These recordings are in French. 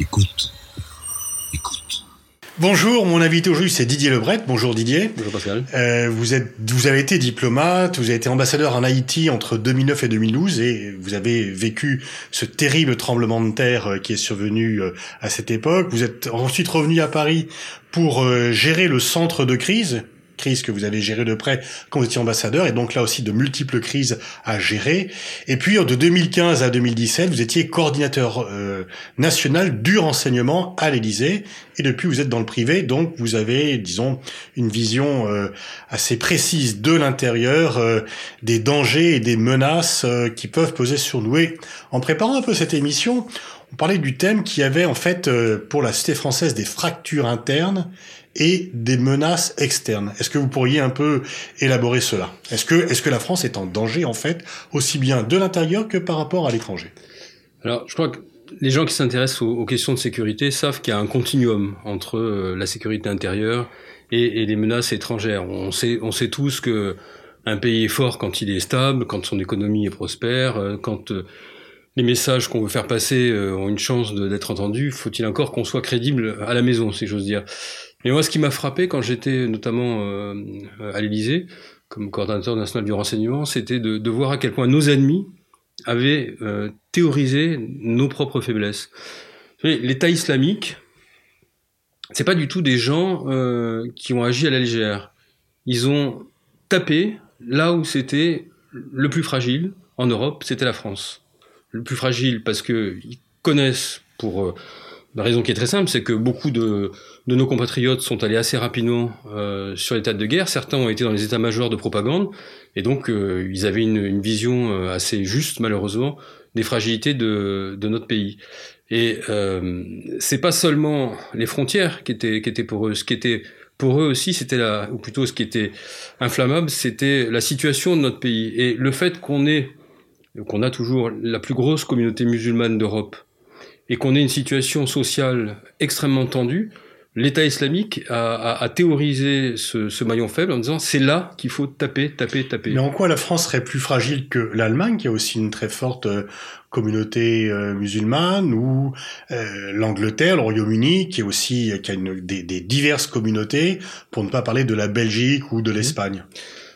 Écoute. Écoute. Bonjour, mon invité aujourd'hui c'est Didier Lebret. Bonjour Didier. Bonjour Pascal. Euh, vous êtes, vous avez été diplomate, vous avez été ambassadeur en Haïti entre 2009 et 2012 et vous avez vécu ce terrible tremblement de terre euh, qui est survenu euh, à cette époque. Vous êtes ensuite revenu à Paris pour euh, gérer le centre de crise crise que vous avez géré de près quand vous étiez ambassadeur, et donc là aussi de multiples crises à gérer. Et puis de 2015 à 2017, vous étiez coordinateur euh, national du renseignement à l'Élysée, et depuis vous êtes dans le privé, donc vous avez, disons, une vision euh, assez précise de l'intérieur, euh, des dangers et des menaces euh, qui peuvent peser sur nous. Et en préparant un peu cette émission, on parlait du thème qui avait en fait euh, pour la cité française des fractures internes et des menaces externes. Est-ce que vous pourriez un peu élaborer cela? Est-ce que, est-ce que la France est en danger en fait, aussi bien de l'intérieur que par rapport à l'étranger? Alors, je crois que les gens qui s'intéressent aux, questions de sécurité savent qu'il y a un continuum entre euh, la sécurité intérieure et, et, les menaces étrangères. On sait, on sait tous que un pays est fort quand il est stable, quand son économie est prospère, euh, quand euh, les messages qu'on veut faire passer ont une chance d'être entendus. Faut-il encore qu'on soit crédible à la maison, si j'ose dire? Mais moi, ce qui m'a frappé quand j'étais notamment euh, à l'Élysée, comme coordinateur national du renseignement, c'était de, de, voir à quel point nos ennemis avaient euh, théorisé nos propres faiblesses. L'État islamique, c'est pas du tout des gens euh, qui ont agi à la légère. Ils ont tapé là où c'était le plus fragile en Europe, c'était la France. Le plus fragile parce que ils connaissent pour euh, la raison qui est très simple, c'est que beaucoup de, nos compatriotes sont allés assez rapidement euh, sur l'état de guerre. Certains ont été dans les états-majors de propagande, et donc euh, ils avaient une, vision euh, assez juste, malheureusement, des fragilités de, notre pays. Et euh, c'est pas seulement les frontières qui étaient, qui étaient pour eux. Ce qui était pour eux aussi, c'était la, ou plutôt ce qui était inflammable, c'était la situation de notre pays et le fait qu'on ait, qu'on a toujours la plus grosse communauté musulmane d'Europe et qu'on ait une situation sociale extrêmement tendue, l'État islamique a, a, a théorisé ce, ce, maillon faible en disant c'est là qu'il faut taper, taper, taper. Mais en quoi la France serait plus fragile que l'Allemagne, qui a aussi une très forte euh, communauté euh, musulmane, ou euh, l'Angleterre, le Royaume-Uni, qui est aussi qui a une, des, des, diverses communautés, pour ne pas parler de la Belgique ou de l'Espagne?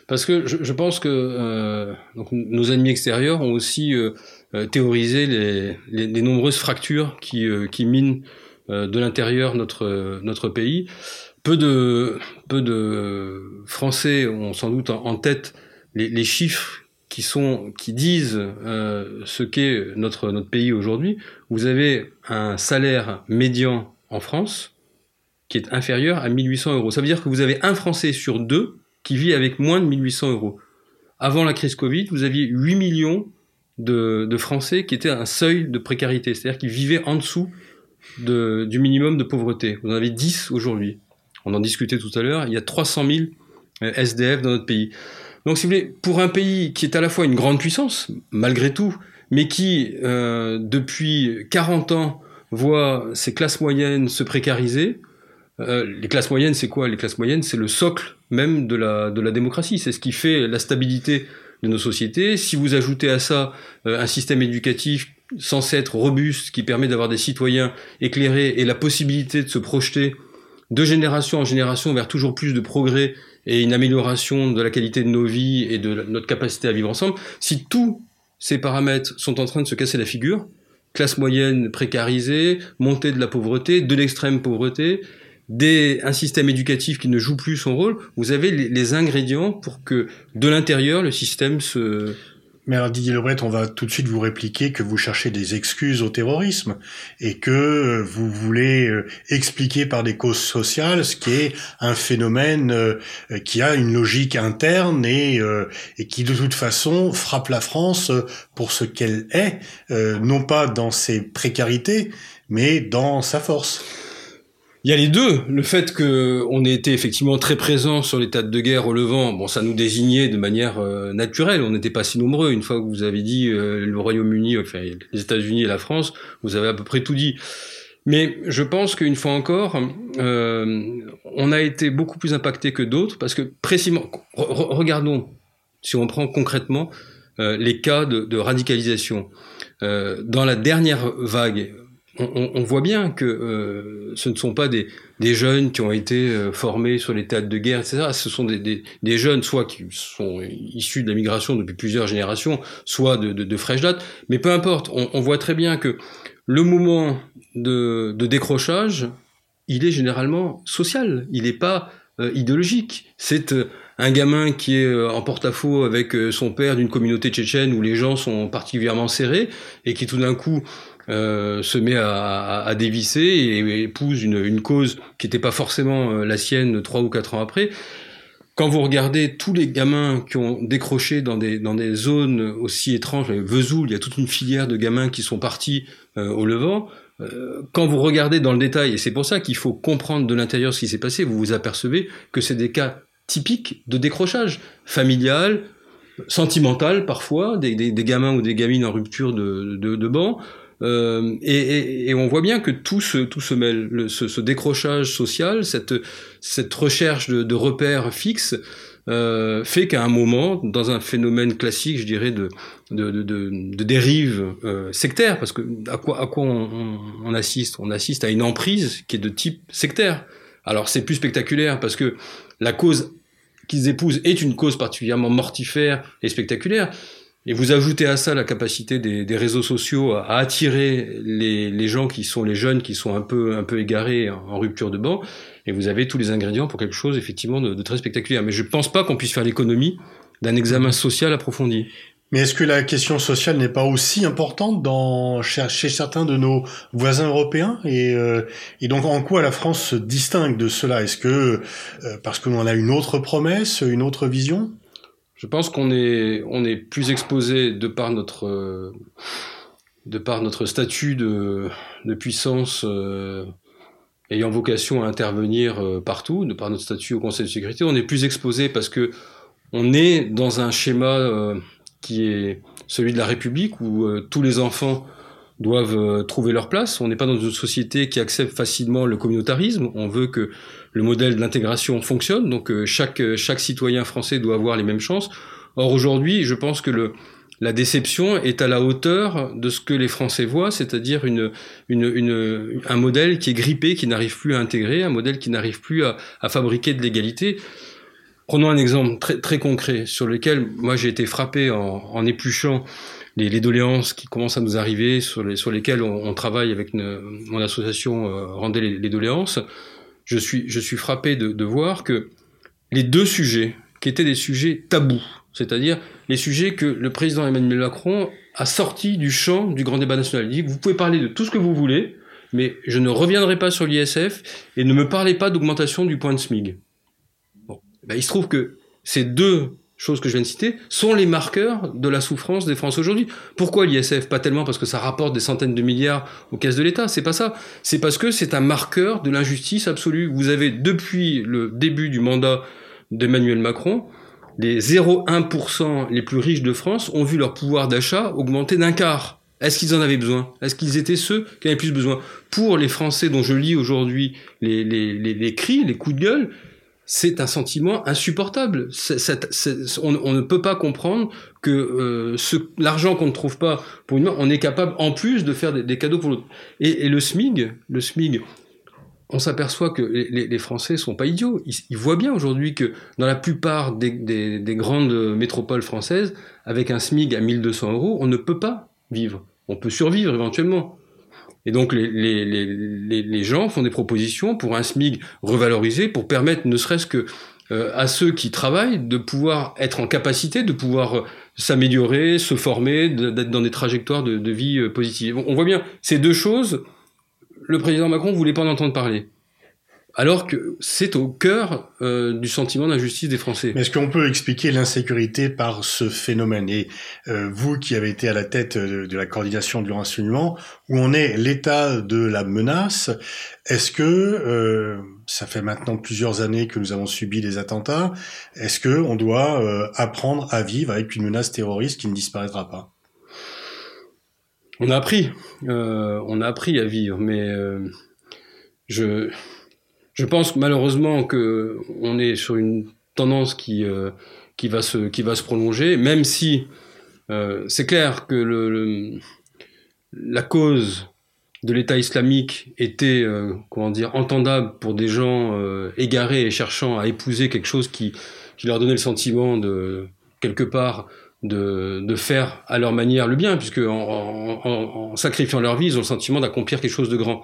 Parce que je, je pense que euh, donc, nos ennemis extérieurs ont aussi théoriser les, nombreuses fractures qui, euh, minent euh, de l'intérieur notre, notre pays. Peu de, peu de Français ont sans doute en, tête les, chiffres qui, sont, qui disent euh, ce qu'est notre, notre pays aujourd'hui. Vous avez un salaire médian en France qui est inférieur à 1800 euros. Ça veut dire que vous avez un Français sur deux qui vit avec moins de 1800 euros. Avant la crise Covid, vous aviez 8 millions de, Français qui étaient à un seuil de précarité, c'est-à-dire qui vivaient en dessous de, du minimum de pauvreté. Vous en avez 10 aujourd'hui. On en discutait tout à l'heure. Il y a 300 000 SDF dans notre pays. Donc, si vous voulez, pour un pays qui est à la fois une grande puissance, malgré tout, mais qui, euh, depuis 40 ans, voit ses classes moyennes se précariser, euh, les classes moyennes, c'est quoi? Les classes moyennes, c'est le socle même de la, de la démocratie. C'est ce qui fait la stabilité de nos sociétés. Si vous ajoutez à ça euh, un système éducatif censé être robuste, qui permet d'avoir des citoyens éclairés et la possibilité de se projeter de génération en génération vers toujours plus de progrès et une amélioration de la qualité de nos vies et de notre capacité à vivre ensemble, si tous ces paramètres sont en train de se casser la figure, classe moyenne précarisée, montée de la pauvreté, de l'extrême pauvreté, des, un système éducatif qui ne joue plus son rôle, vous avez les, ingrédients pour que de l'intérieur le système se... Mais alors Didier Lebret, on va tout de suite vous répliquer que vous cherchez des excuses au terrorisme et que vous voulez euh, expliquer par des causes sociales ce qui est un phénomène euh, qui a une logique interne euh, et qui de toute façon frappe la France pour ce qu'elle est, non pas dans ses précarités, mais dans sa force. Il y a les deux. Le fait qu'on ait été effectivement très présent sur l'état de guerre au Levant, bon, ça nous désignait de manière euh, naturelle. On n'était pas si nombreux. Une fois que vous avez dit euh, le Royaume-Uni, enfin les États-Unis et la France, vous avez à peu près tout dit. Mais je pense qu'une fois encore, euh, on a été beaucoup plus impacté que d'autres parce que précisément, re regardons si on prend concrètement euh, les cas de, de radicalisation. dans la dernière vague, on, voit bien que euh, ce ne sont pas des, jeunes qui ont été euh, formés sur les théâtres de guerre, etc. Ce sont des, jeunes, soit qui sont issus de la migration depuis plusieurs générations, soit de, fraîche date. Mais peu importe, on, voit très bien que le moment de, décrochage, il est généralement social. Il n'est pas euh, idéologique. C'est un gamin qui est en porte-à-faux avec son père d'une communauté tchétchène où les gens sont particulièrement serrés et qui tout d'un coup euh, se met à, dévisser et, épouse une, cause qui n'était pas forcément euh, la sienne trois ou quatre ans après. Quand vous regardez tous les gamins qui ont décroché dans des, dans des zones aussi étranges, Vesoul, il y a toute une filière de gamins qui sont partis euh, au Levant. quand vous regardez dans le détail, et c'est pour ça qu'il faut comprendre de l'intérieur ce qui s'est passé, vous vous apercevez que c'est des cas typiques de décrochage familial, sentimental parfois, des, des, des, gamins ou des gamines en rupture de, de, de banc, euh, et, on voit bien que tout se, tout se mêle, le, ce, ce, décrochage social, cette, cette recherche de, de repères fixes, euh, fait qu'à un moment, dans un phénomène classique, je dirais, de, de, de, de dérive euh, sectaire, parce que à quoi, à quoi on, on, assiste? On assiste à une emprise qui est de type sectaire. Alors c'est plus spectaculaire parce que la cause qu'ils épousent est une cause particulièrement mortifère et spectaculaire, et vous ajoutez à ça la capacité des, des réseaux sociaux à, attirer les, les, gens qui sont les jeunes, qui sont un peu, un peu égarés en, rupture de banc, et vous avez tous les ingrédients pour quelque chose effectivement de, de très spectaculaire. Mais je ne pense pas qu'on puisse faire l'économie d'un examen social approfondi. Mais est-ce que la question sociale n'est pas aussi importante dans, chez, certains de nos voisins européens? Et, euh, et, donc en quoi la France se distingue de cela? Est-ce que euh, parce qu'on a une autre promesse, une autre vision? Je pense qu'on est, on est plus exposé de par notre, de par notre statut de, de puissance euh, ayant vocation à intervenir euh, partout, de par notre statut au Conseil de sécurité, on est plus exposé parce que on est dans un schéma euh, qui est celui de la République où tous les enfants doivent trouver leur place. On n'est pas dans une société qui accepte facilement le communautarisme. On veut que le modèle de l'intégration fonctionne, donc euh, chaque, euh, chaque citoyen français doit avoir les mêmes chances. Or aujourd'hui, je pense que le, la déception est à la hauteur de ce que les Français voient, c'est-à-dire une, une, une, un modèle qui est grippé, qui n'arrive plus à intégrer, un modèle qui n'arrive plus à, à, fabriquer de l'égalité. Prenons un exemple très, très concret sur lequel moi j'ai été frappé en, en épluchant les, les, doléances qui commencent à nous arriver, sur, les, sur lesquelles on, on travaille avec mon association euh, Rendez les, les doléances je suis, je suis frappé de, de voir que les deux sujets, qui étaient des sujets tabous, c'est-à-dire les sujets que le président Emmanuel Macron a sortis du champ du grand débat national. Il dit, vous pouvez parler de tout ce que vous voulez, mais je ne reviendrai pas sur l'ISF et ne me parlez pas d'augmentation du point de SMIG. Bon. Ben, il se trouve que ces deux choses que je viens de citer, sont les marqueurs de la souffrance des Français aujourd'hui. Pourquoi l'ISF Pas tellement parce que ça rapporte des centaines de milliards aux caisses de l'État, c'est pas ça. C'est parce que c'est un marqueur de l'injustice absolue. Vous avez, depuis le début du mandat d'Emmanuel Macron, les 0,1% les plus riches de France ont vu leur pouvoir d'achat augmenter d'un quart. Est-ce qu'ils en avaient besoin? Est-ce qu'ils étaient ceux qui avaient plus besoin? Pour les Français dont je lis aujourd'hui les, les, les, les cris, les coups de gueule, c'est un sentiment insupportable. on, ne peut pas comprendre que euh, l'argent qu'on ne trouve pas pour une main, on est capable en plus de faire des, cadeaux pour l'autre. Et, le SMIG, le SMIG, on s'aperçoit que les, les, Français sont pas idiots. Ils, voient bien aujourd'hui que dans la plupart des, des, grandes métropoles françaises, avec un SMIG à 1200 euros, on ne peut pas vivre. On peut survivre éventuellement. Et donc les, les, les, gens font des propositions pour un SMIG revalorisé, pour permettre ne serait-ce que euh, à ceux qui travaillent de pouvoir être en capacité de pouvoir euh, s'améliorer, se former, d'être dans des trajectoires de, de vie euh, positives. On voit bien ces deux choses. Le président Macron voulait pas en entendre parler alors que c'est au cœur euh, du sentiment d'injustice des Français. Mais est-ce qu'on peut expliquer l'insécurité par ce phénomène? Et euh, vous qui avez été à la tête de, la coordination du renseignement, où on est l'état de la menace, est-ce que euh, ça fait maintenant plusieurs années que nous avons subi des attentats Est-ce que on doit apprendre à vivre avec une menace terroriste qui ne disparaîtra pas? On a appris, on a appris à vivre, mais je je pense malheureusement que on est sur une tendance qui euh, qui va se qui va se prolonger, même si euh, c'est clair que le, la cause de l'État islamique était, euh, comment dire, entendable pour des gens euh, égarés et cherchant à épouser quelque chose qui, qui leur donnait le sentiment de, quelque part, de, de faire à leur manière le bien, puisque en, en, en sacrifiant leur vie, ils ont le sentiment d'accomplir quelque chose de grand.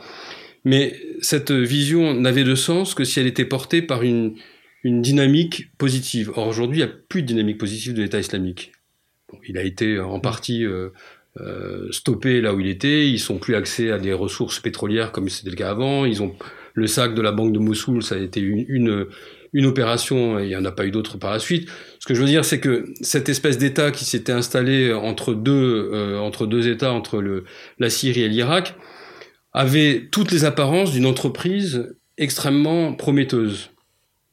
Mais cette vision n'avait de sens que si elle était portée par une, une dynamique positive. Or, aujourd'hui, il n'y a plus de dynamique positive de l'État islamique. Bon, il a été en partie euh, euh, stoppé là où il était. Ils sont plus accès à des ressources pétrolières comme c'était le cas avant. Ils ont le sac de la banque de Mossoul, ça a été une, une, une opération et il n'y en a pas eu d'autres par la suite. Ce que je veux dire, c'est que cette espèce d'État qui s'était installé entre deux, euh, entre deux États, entre le, la Syrie et l'Irak, avait toutes les apparences d'une entreprise extrêmement prometteuse.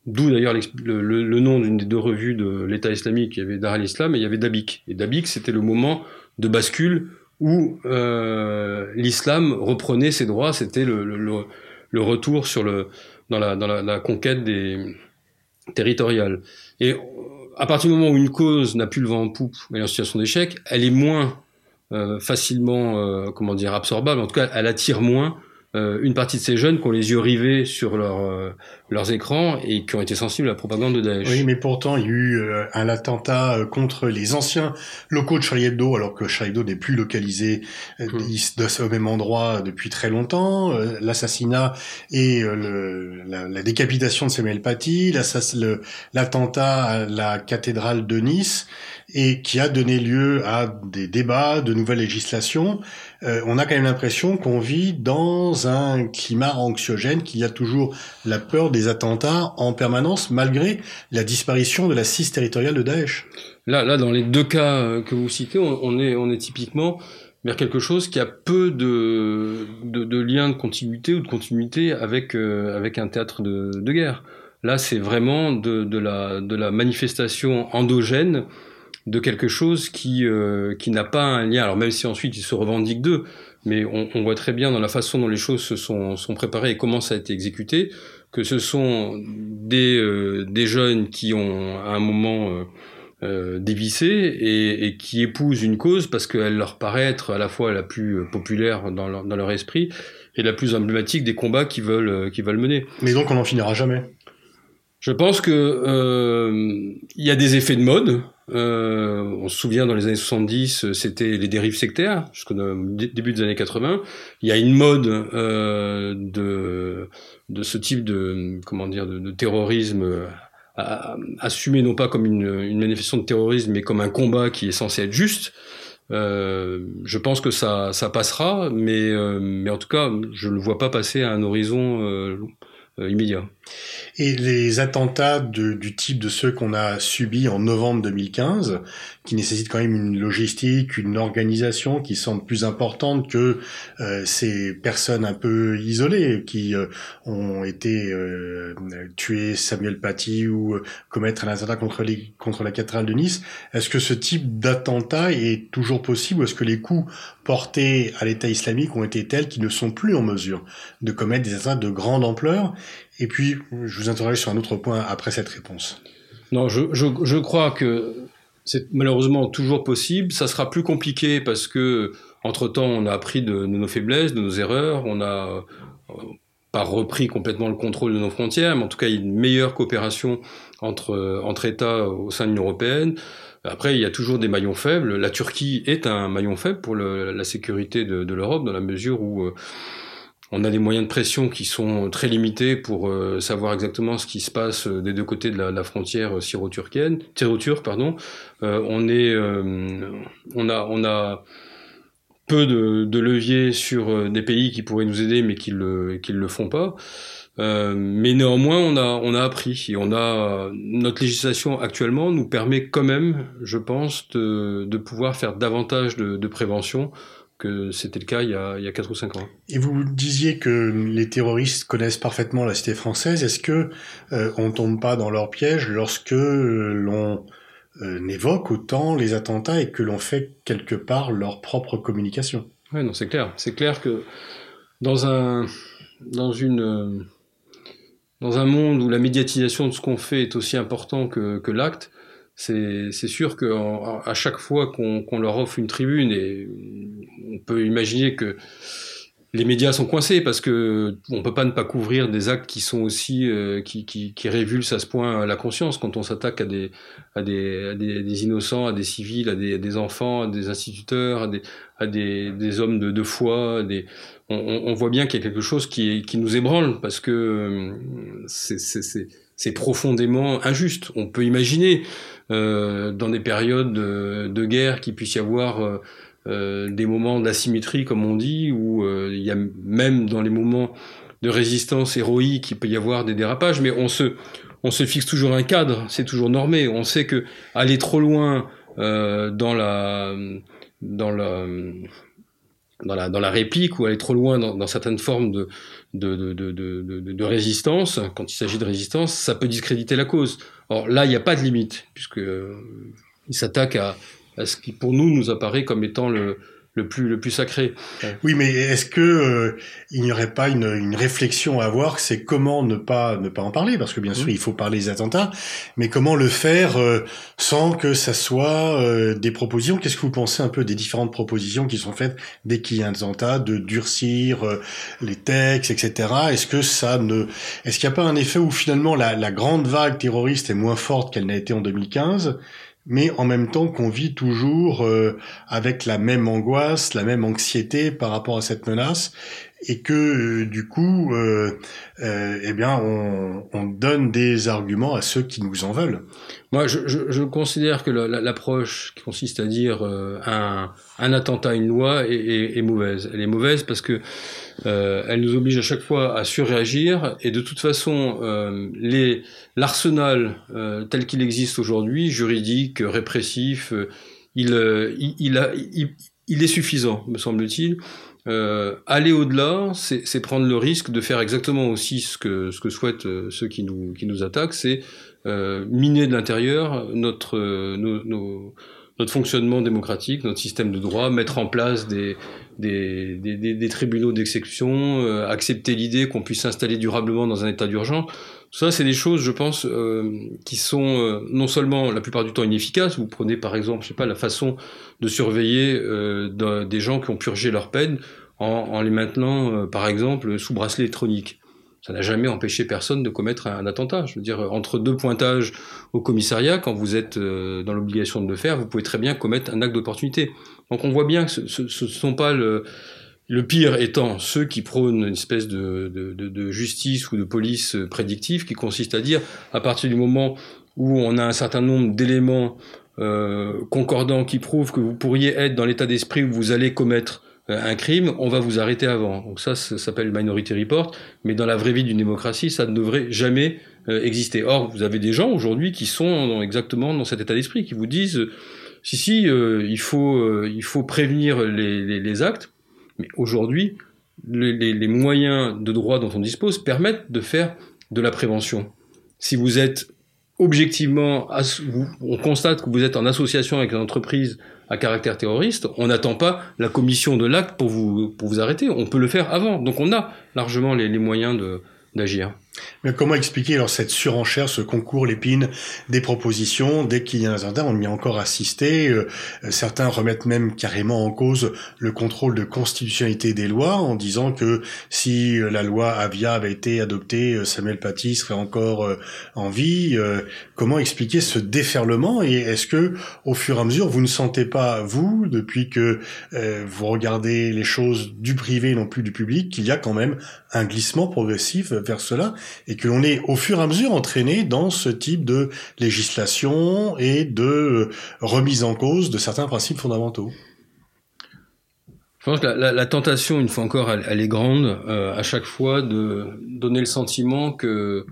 D'où d'ailleurs le, nom d'une des deux revues de l'État islamique. Il y avait Dar al-Islam et il y avait Dabik. Et Dabik, c'était le moment de bascule où euh, l'islam reprenait ses droits. C'était le, retour sur le, dans, la, dans la, conquête des territoriales. Et à partir du moment où une cause n'a plus le vent en poupe, mais en situation d'échec, elle est moins facilement, euh, comment dire, absorbable. En tout cas, elle attire moins euh, une partie de ces jeunes qui ont les yeux rivés sur leur, euh, leurs écrans et qui ont été sensibles à la propagande de Daesh. Oui, mais pourtant, il y a eu euh, un attentat contre les anciens locaux de Charlie Hebdo, alors que Charlie Hebdo n'est plus localisé mmh. au même endroit depuis très longtemps. L'assassinat et le, la, la, décapitation de Samuel Paty, l'attentat à la cathédrale de Nice, et qui a donné lieu à des débats, de nouvelles législations. Euh, on a quand même l'impression qu'on vit dans un climat anxiogène, qu'il y a toujours la peur des attentats en permanence, malgré la disparition de la cise territoriale de Daesh. Là, là, dans les deux cas euh, que vous citez, on, est, on est typiquement vers quelque chose qui a peu de, de, de lien de continuité ou de continuité avec, euh, avec un théâtre de, de guerre. Là, c'est vraiment de, de, la, de la manifestation endogène de quelque chose qui, euh, qui n'a pas un lien. Alors même si ensuite il se revendique d'eux, mais on, on, voit très bien dans la façon dont les choses se sont, sont préparées et comment ça a été exécuté, que ce sont des, euh, des jeunes qui ont à un moment euh, euh dévissé et, et, qui épousent une cause parce qu'elle leur paraît être à la fois la plus populaire dans leur, dans leur esprit et la plus emblématique des combats qu'ils veulent, qu'ils veulent mener. Mais donc on n'en finira jamais? Je pense que euh, il y a des effets de mode. Euh, on se souvient dans les années 70, c'était les dérives sectaires, jusqu'au début des années 80. Il y a une mode euh, de ce type de comment dire de, terrorisme assumé non pas comme une, manifestation de terrorisme, mais comme un combat qui est censé être juste. Euh, je pense que ça, passera, mais, euh, mais en tout cas, je ne le vois pas passer à un horizon euh, immédiat. Et les attentats de, du type de ceux qu'on a subis en novembre 2015, qui nécessitent quand même une logistique, une organisation qui semble plus importante que euh, ces personnes un peu isolées qui euh, ont été euh, tuées Samuel Paty ou euh, commettre un attentat contre, les, contre la cathédrale de Nice. Est-ce que ce type d'attentat est toujours possible est-ce que les coups portés à l'État islamique ont été tels qu'ils ne sont plus en mesure de commettre des attentats de grande ampleur? Et puis, je vous interroge sur un autre point après cette réponse. Non, je, crois que c'est malheureusement toujours possible. Ça sera plus compliqué parce que, entre-temps, on a appris de, nos faiblesses, de nos erreurs. On a euh, pas repris complètement le contrôle de nos frontières, mais en tout cas, il y a une meilleure coopération entre, entre États au sein de l'Union européenne. Après, il y a toujours des maillons faibles. La Turquie est un maillon faible pour la sécurité de, de l'Europe, dans la mesure où euh, on a des moyens de pression qui sont très limités pour euh, savoir exactement ce qui se passe euh, des deux côtés de la, frontière syro-turquienne, syro-turque, pardon. Euh, on euh, a, peu de, de leviers sur euh, des pays qui pourraient nous aider, mais qui le, qui le font pas. mais néanmoins, on a, appris et notre législation actuellement nous permet quand même, je pense, de, pouvoir faire davantage de prévention que c'était le cas il y, a, il y a 4 ou 5 ans. Et vous disiez que les terroristes connaissent parfaitement la cité française. Est-ce que euh, on tombe pas dans leur piège lorsque euh, l'on euh, évoque autant les attentats et que l'on fait quelque part leur propre communication? Oui, non, c'est clair. C'est clair que dans un dans une dans un monde où la médiatisation de ce qu'on fait est aussi important que, que l'acte, c'est sûr qu'à chaque fois qu'on qu leur offre une tribune, et on peut imaginer que les médias sont coincés parce que on peut pas ne pas couvrir des actes qui sont aussi euh, qui, qui, qui, révulsent à ce point la conscience quand on s'attaque à des à des, à des, innocents, à des civils, à des, à des, enfants, à des instituteurs, à des, à des, des hommes de, de foi. Des, on, on voit bien qu'il y a quelque chose qui, qui nous ébranle parce que euh, c'est profondément injuste. On peut imaginer dans des périodes de, guerre qu'il puisse y avoir euh, euh, des moments d'asymétrie, comme on dit, où euh, il y a même dans les moments de résistance héroïque, il peut y avoir des dérapages, mais on se, on se fixe toujours un cadre, c'est toujours normé. On sait que aller trop loin euh, dans la, dans la, dans la, réplique ou aller trop loin dans, certaines formes de résistance, quand il s'agit de résistance, ça peut discréditer la cause. Or là, il n'y a pas de limite, puisque il s'attaque à, ce qui pour nous nous apparaît comme étant le, le plus le plus sacré. Oui, mais est-ce que euh, il n'y aurait pas une, une, réflexion à avoir C'est comment ne pas ne pas en parler? Parce que bien sûr, mmh. il faut parler des attentats, mais comment le faire euh, sans que ça soit euh, des propositions? Qu'est-ce que vous pensez un peu des différentes propositions qui sont faites dès qu'il y a un attentat, de durcir les textes, etc. Est-ce que ça ne Est-ce qu'il n'y a pas un effet où finalement la, la grande vague terroriste est moins forte qu'elle n'a été en 2015 mais en même temps qu'on vit toujours euh, avec la même angoisse, la même anxiété par rapport à cette menace, et que euh, du coup, euh, euh, eh bien, on, on, donne des arguments à ceux qui nous en veulent. Moi, je, je, je considère que l'approche qui consiste à dire euh, un, un, attentat, une loi, est, est, est, mauvaise. Elle est mauvaise parce que euh, elle nous oblige à chaque fois à surréagir, et de toute façon, les l'arsenal tel qu'il existe aujourd'hui, juridique, répressif, il, est suffisant, me semble-t-il. Euh, aller au-delà, c'est prendre le risque de faire exactement aussi ce que, souhaitent euh, ceux qui nous, attaquent, c'est euh, miner de l'intérieur euh, notre fonctionnement démocratique, notre système de droit, mettre en place des, des, des, des tribunaux d'exécution, euh, accepter l'idée qu'on puisse s'installer durablement dans un état d'urgence. Ça, c'est des choses, je pense, euh, qui sont euh, non seulement la plupart du temps inefficaces. Vous prenez par exemple, je sais pas, la façon de surveiller euh, des gens qui ont purgé leur peine en, en les maintenant, euh, par exemple, sous bracelet électronique. Ça n'a jamais empêché personne de commettre un, attentat. Je veux dire, entre deux pointages au commissariat, quand vous êtes euh, dans l'obligation de le faire, vous pouvez très bien commettre un acte d'opportunité. Donc on voit bien que ce ne sont pas le le pire étant ceux qui prônent une espèce de, de, de, justice ou de police prédictive qui consiste à dire, à partir du moment où on a un certain nombre d'éléments euh, concordants qui prouvent que vous pourriez être dans l'état d'esprit où vous allez commettre un crime, on va vous arrêter avant. Donc ça, ça s'appelle Minority Report, mais dans la vraie vie d'une démocratie, ça ne devrait jamais euh, exister. Or, vous avez des gens aujourd'hui qui sont exactement dans cet état d'esprit, qui vous disent, si, si, euh, il, faut, il faut prévenir les, actes, mais aujourd'hui, les, moyens de droit dont on dispose permettent de faire de la prévention. Si vous êtes objectivement, on constate que vous êtes en association avec une entreprise à caractère terroriste, on n'attend pas la commission de l'acte pour vous, pour vous arrêter. On peut le faire avant. Donc on a largement les, les moyens d'agir. Mais comment expliquer alors cette surenchère, ce concours l'épine des propositions dès qu'il y a un On y a encore assisté. Euh, certains remettent même carrément en cause le contrôle de constitutionnalité des lois en disant que si euh, la loi Avia avait été adoptée, euh, Samuel Paty serait encore en vie. Comment expliquer ce déferlement Et est-ce que, au fur et à mesure, vous ne sentez pas vous, depuis que vous regardez les choses du privé non plus du public, qu'il y a quand même un glissement progressif vers cela et que l'on est au fur et à mesure entraîné dans ce type de législation et de remise en cause de certains principes fondamentaux. Je pense que la, tentation, une fois encore, elle, est grande, euh, à chaque fois de donner le sentiment qu'il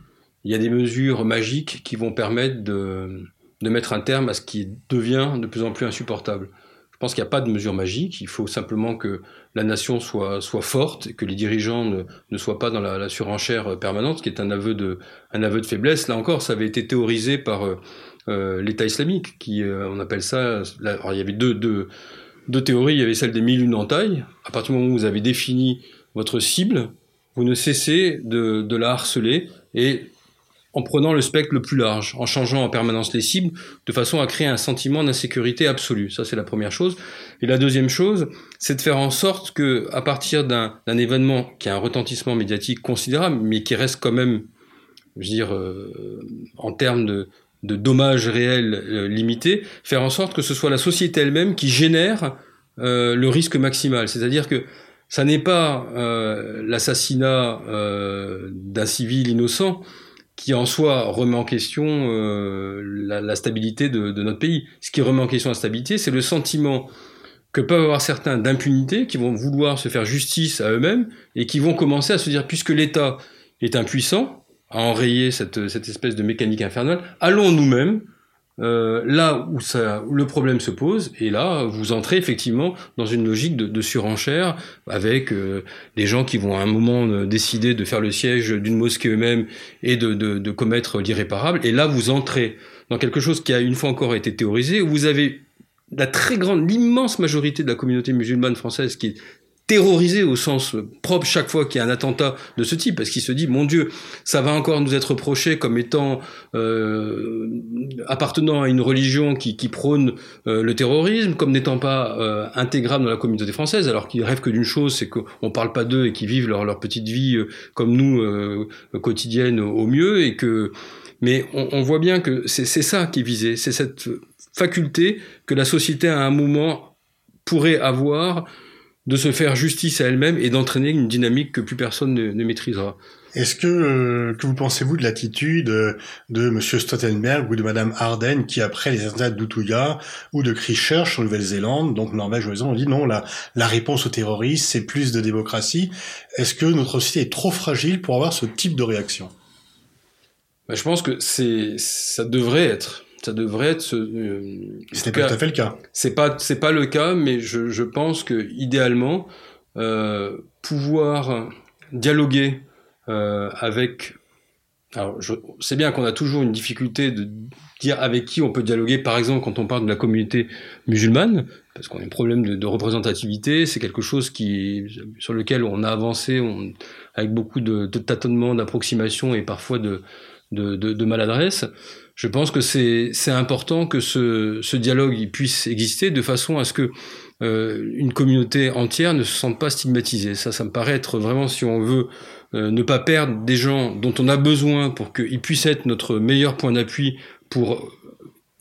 y a des mesures magiques qui vont permettre de mettre un terme à ce qui devient de plus en plus insupportable. Je pense qu'il n'y a pas de mesure magique. Il faut simplement que la nation soit, soit forte que les dirigeants ne, ne soient pas dans la, surenchère permanente, ce qui est un aveu, de, un aveu de faiblesse. Là encore, ça avait été théorisé par euh, euh l'État islamique, qui, euh, on appelle ça... Il y avait deux, deux, deux théories. Il y avait celle des mille lunes en taille. À partir du moment où vous avez défini votre cible, vous ne cessez de, de la harceler et en prenant le spectre le plus large, en changeant en permanence les cibles, de façon à créer un sentiment d'insécurité absolue. Ça, c'est la première chose. Et la deuxième chose, c'est de faire en sorte que, à partir d'un événement qui a un retentissement médiatique considérable, mais qui reste quand même, je veux dire, euh, en termes de, dommages réels euh, limités, faire en sorte que ce soit la société elle-même qui génère euh, le risque maximal. C'est-à-dire que ça n'est pas l'assassinat d'un civil innocent qui en soi remet en question euh, la, stabilité de, de, notre pays. Ce qui remet en question la stabilité, c'est le sentiment que peuvent avoir certains d'impunité qui vont vouloir se faire justice à eux-mêmes et qui vont commencer à se dire puisque l'État est impuissant à enrayer cette, cette espèce de mécanique infernale, allons nous-mêmes euh, là où, ça, le problème se pose, et là, vous entrez effectivement dans une logique de, de surenchère avec euh, des gens qui vont à un moment euh, décider de faire le siège d'une mosquée eux-mêmes et de, de, de commettre l'irréparable. Et là, vous entrez dans quelque chose qui a une fois encore été théorisé, où vous avez la très grande, l'immense majorité de la communauté musulmane française qui terrorisé au sens propre chaque fois qu'il y a un attentat de ce type, parce qu'il se dit, mon Dieu, ça va encore nous être reproché comme étant euh, appartenant à une religion qui, qui prône euh, le terrorisme, comme n'étant pas euh, intégrable dans la communauté française, alors qu'ils rêvent que d'une chose, c'est qu'on parle pas d'eux et qu'ils vivent leur, leur petite vie euh, comme nous, euh, quotidienne au mieux, et que mais on, on voit bien que c'est ça qui est visé, c'est cette faculté que la société à un moment pourrait avoir de se faire justice à elle-même et d'entraîner une dynamique que plus personne ne, ne maîtrisera. Est-ce que euh, que vous pensez-vous de l'attitude de Monsieur Stoltenberg ou de Madame Arden qui après les attentats d'Utøya ou de Christchurch en Nouvelle-Zélande, donc Norvège ou ont dit non la la réponse au terrorisme c'est plus de démocratie. Est-ce que notre société est trop fragile pour avoir ce type de réaction? Ben, Je pense que c'est ça devrait être ça devrait être. Euh, C'était pas tout à fait le cas. C'est pas c'est pas le cas, mais je, je pense que idéalement euh, pouvoir dialoguer euh, avec. Alors, je sais bien qu'on a toujours une difficulté de dire avec qui on peut dialoguer. Par exemple, quand on parle de la communauté musulmane, parce qu'on a un problème de, de représentativité, c'est quelque chose qui sur lequel on a avancé on, avec beaucoup de, de tâtonnements, d'approximations et parfois de, de, de maladresse je pense que c'est important que ce, ce dialogue puisse exister de façon à ce que euh, une communauté entière ne se sente pas stigmatisée. Ça, ça me paraît être vraiment, si on veut euh, ne pas perdre des gens dont on a besoin pour qu'ils puissent être notre meilleur point d'appui pour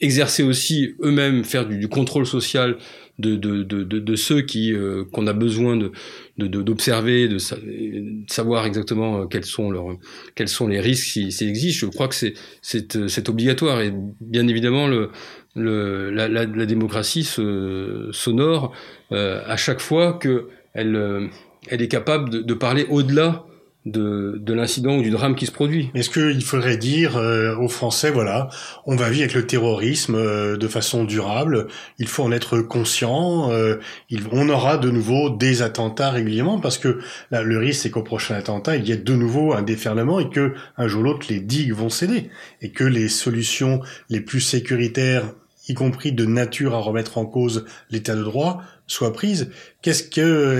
exercer aussi eux-mêmes, faire du, du, contrôle social de, de, de, de ceux qui euh, qu'on a besoin de d'observer, de, savoir exactement euh, quels sont leurs quels sont les risques s'ils si, existent. Je crois que c'est c'est obligatoire et bien évidemment le le, la, la, la démocratie se, s'honore euh, à chaque fois que elle, euh, elle est capable de parler au-delà de, de l'incident ou du drame qui se produit. Est-ce qu'il faudrait dire euh, aux Français, voilà, on va vivre avec le terrorisme euh, de façon durable, il faut en être conscient, euh, on aura de nouveau des attentats régulièrement, parce que là, le risque, c'est qu'au prochain attentat, il y ait de nouveau un déferlement et que un jour ou l'autre, les digues vont céder, et que les solutions les plus sécuritaires y compris de nature à remettre en cause l'état de droit, soit prise. Qu'est-ce que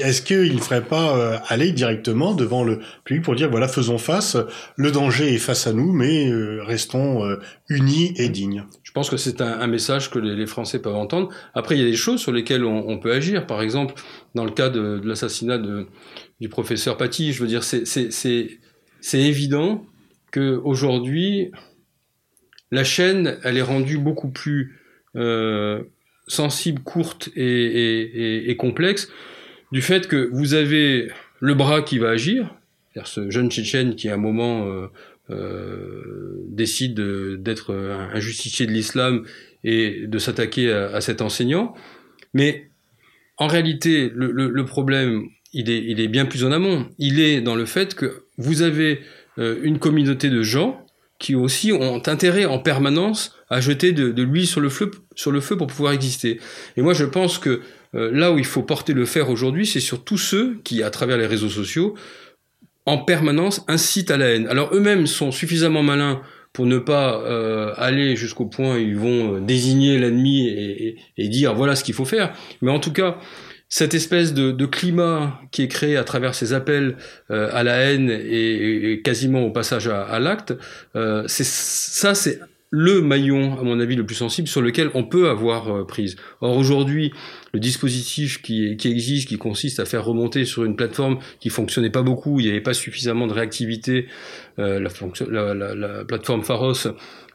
est-ce qu'il ne ferait pas euh, aller directement devant le public pour dire voilà faisons face, le danger est face à nous, mais euh, restons euh, unis et dignes. Je pense que c'est un, message que les, Français peuvent entendre. Après, il y a des choses sur lesquelles on, peut agir. Par exemple, dans le cas de, l'assassinat du professeur Paty, je veux dire, c'est c'est évident que aujourd'hui la chaîne, elle est rendue beaucoup plus euh, sensible, courte et, et, et, complexe du fait que vous avez le bras qui va agir, c'est-à-dire ce jeune Tchétchène qui à un moment euh, euh, décide d'être un justicier de l'islam et de s'attaquer à, à, cet enseignant, mais en réalité, le, le, le problème, il est, il est, bien plus en amont. Il est dans le fait que vous avez euh, une communauté de gens qui aussi ont intérêt en permanence à jeter de, l'huile sur le feu sur le feu pour pouvoir exister. Et moi, je pense que euh, là où il faut porter le fer aujourd'hui, c'est sur tous ceux qui, à travers les réseaux sociaux, en permanence incitent à la haine. Alors eux-mêmes sont suffisamment malins pour ne pas euh, aller jusqu'au point où ils vont euh, désigner l'ennemi et, dire voilà ce qu'il faut faire. Mais en tout cas, cette espèce de, de, climat qui est créé à travers ces appels euh, à la haine et, et, quasiment au passage à, à l'acte, euh, c'est ça, c'est le maillon, à mon avis, le plus sensible sur lequel on peut avoir euh, prise. Or aujourd'hui, le dispositif qui, qui, existe, qui consiste à faire remonter sur une plateforme qui fonctionnait pas beaucoup, il n'y avait pas suffisamment de réactivité, euh, la, la, la, plateforme Pharos,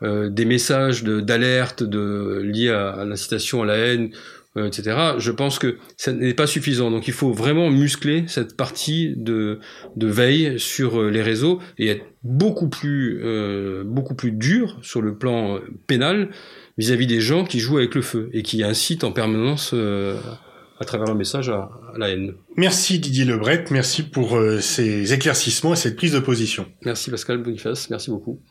euh, des messages d'alerte de, liés à, à l'incitation à la haine euh, etc. Je pense que ça n'est pas suffisant. Donc il faut vraiment muscler cette partie de, de veille sur euh, les réseaux et être beaucoup plus, euh, beaucoup plus dur sur le plan pénal vis-à-vis des gens qui jouent avec le feu et qui incitent en permanence à travers leur message à, à, la haine. Merci Didier Lebret, merci pour ces éclaircissements et cette prise de position. Merci Pascal Boniface, merci beaucoup.